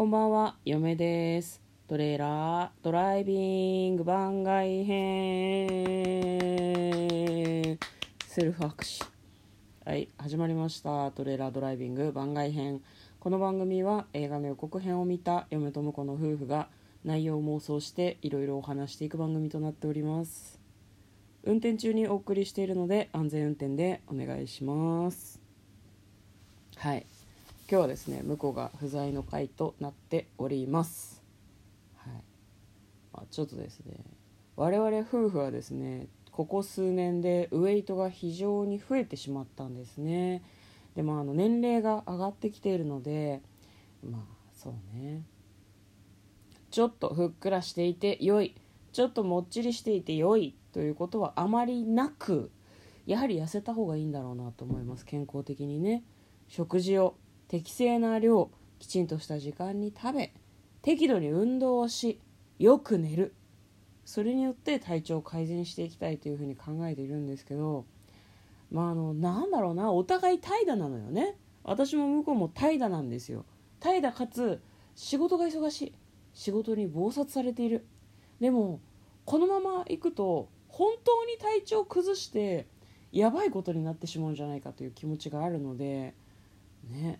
こんばんは、嫁です。トレーラードライビング番外編セルフ拍手はい、始まりました。トレーラードライビング番外編この番組は映画の予告編を見た嫁と婿の夫婦が内容を妄想していろいろお話していく番組となっております。運転中にお送りしているので安全運転でお願いします。はい。今日はですね向こうが不在の回となっております。はい、まあ、ちょっとですね我々夫婦はですねここ数年でウエイトが非常に増えてしまったんですね。でもあの年齢が上がってきているのでまあそうね。ちょっとふっくらしていて良い。ちょっともっちりしていて良い。ということはあまりなくやはり痩せた方がいいんだろうなと思います。健康的にね。食事を適正な量きちんとした時間に食べ適度に運動をしよく寝る。それによって体調を改善していきたいというふうに考えているんですけどまああのなんだろうなお互い怠惰なのよね。私も向こうも怠惰なんですよ。怠惰かつ仕事が忙しい。仕事に忙殺されている。でもこのままいくと本当に体調を崩してやばいことになってしまうんじゃないかという気持ちがあるのでね。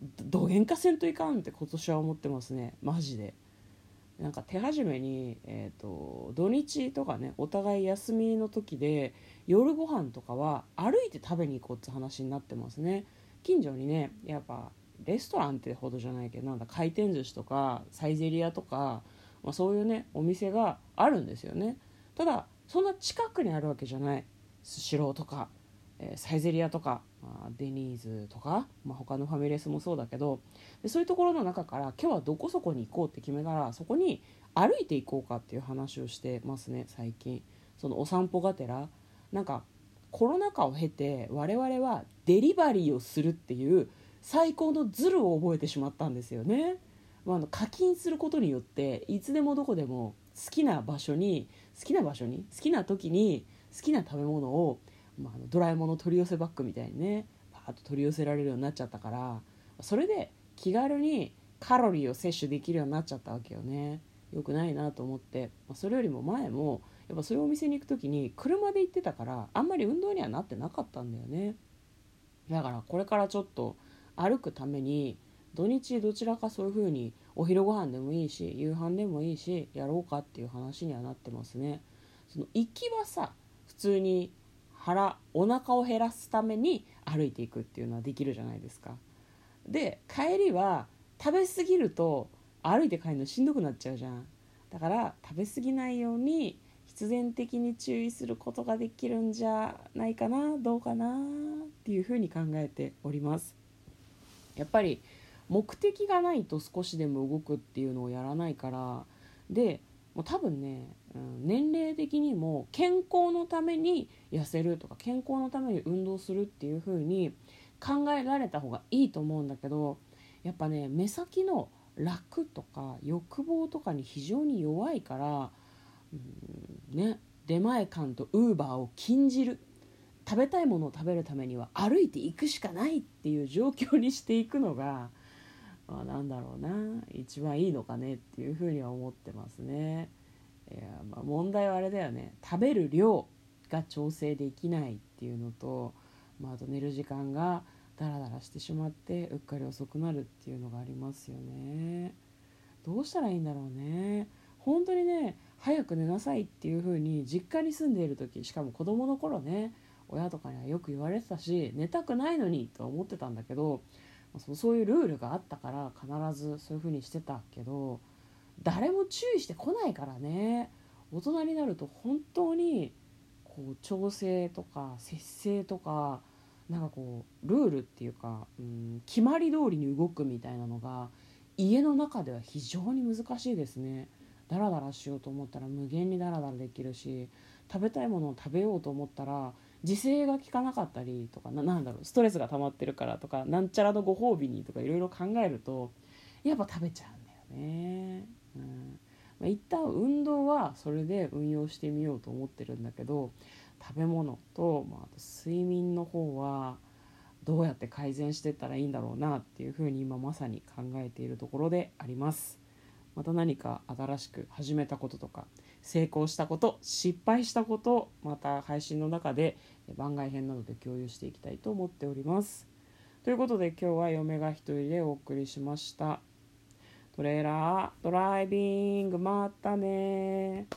どげんかせんといかんって今年は思ってますねマジでなんか手始めに、えーと、土日とかねお互い休みの時で夜ご飯とかは歩いて食べに行こうって話になってますね近所にねやっぱレストランってほどじゃないけどなんだ回転寿司とかサイゼリアとか、まあ、そういうねお店があるんですよねただそんな近くにあるわけじゃないスシローとか、えーサイゼリアとかまあ、デニーズとか、まあ、他のファミレスもそうだけどでそういうところの中から今日はどこそこに行こうって決めたらそこに歩いていこうかっていう話をしてますね最近。そのお散歩がてらなんかコロナ禍を経て我々はデリバリーをするっていう最高のズルを覚えてしまったんですよね、まあ、あの課金することによっていつでもどこでも好きな場所に好きな場所に好きな時に好きな食べ物をまあ、ドラえもんの取り寄せバッグみたいにねパーッと取り寄せられるようになっちゃったからそれで気軽にカロリーを摂取できるようになっちゃったわけよね。よくないなと思って、まあ、それよりも前もやっぱそういうお店に行く時に車で行ってたからあんまり運動にはなってなかったんだよね。だからこれからちょっと歩くために土日どちらかそういう風にお昼ご飯でもいいし夕飯でもいいしやろうかっていう話にはなってますね。その行きはさ普通に腹お腹を減らすために歩いていくっていうのはできるじゃないですか。で帰りは食べ過ぎると歩いて帰るのしんどくなっちゃうじゃん。だから食べ過ぎないように必然的に注意することができるんじゃないかなどうかなっていうふうに考えております。やっぱり目的がないと少しでも動くっていうのをやらないからでもう多分ね、うん、年齢的にも健康のために痩せるとか健康のために運動するっていう風に考えられた方がいいと思うんだけどやっぱね目先の楽とか欲望とかに非常に弱いから、うん、ね出前館とウーバーを禁じる。食べたいものを食べるためには歩いていくしかないっていう状況にしていくのがまあ、なんだろうな一番いいのかねっていうふうには思ってますね。いや、まあ、問題はあれだよね。食べる量が調整できないっていうのと、まあ、あと寝る時間がダラダラしてしまってうっかり遅くなるっていうのがありますよね。どうしたらいいんだろうね。本当にね早く寝なさいっていう風に実家に住んでいる時しかも子供の頃ね親とかにはよく言われてたし寝たくないのにとは思ってたんだけどそういうルールがあったから必ずそういう風にしてたけど誰も注意してこないからね大人になると本当にこう調整とか節制とかなんかこうルールっていうか、うん、決まり通りに動くみたいなのが家の中では非常に難しいですねダラダラしようと思ったら無限にダラダラできるし食べたいものを食べようと思ったら自制が効かなかったりとかななんだろうストレスが溜まってるからとかなんちゃらのご褒美にとかいろいろ考えるとやっぱ食べちゃうんだよね。うん。まあ、一旦運動はそれで運用してみようと思ってるんだけど食べ物と、まあ、あと睡眠の方はどうやって改善していったらいいんだろうなっていうふうに今まさに考えているところであります。また何か新しく始めたこととか成功したこと失敗したことまた配信の中で番外編などで共有していきたいと思っております。ということで今日は嫁が一人でお送りしました。トレーラードライビングまたね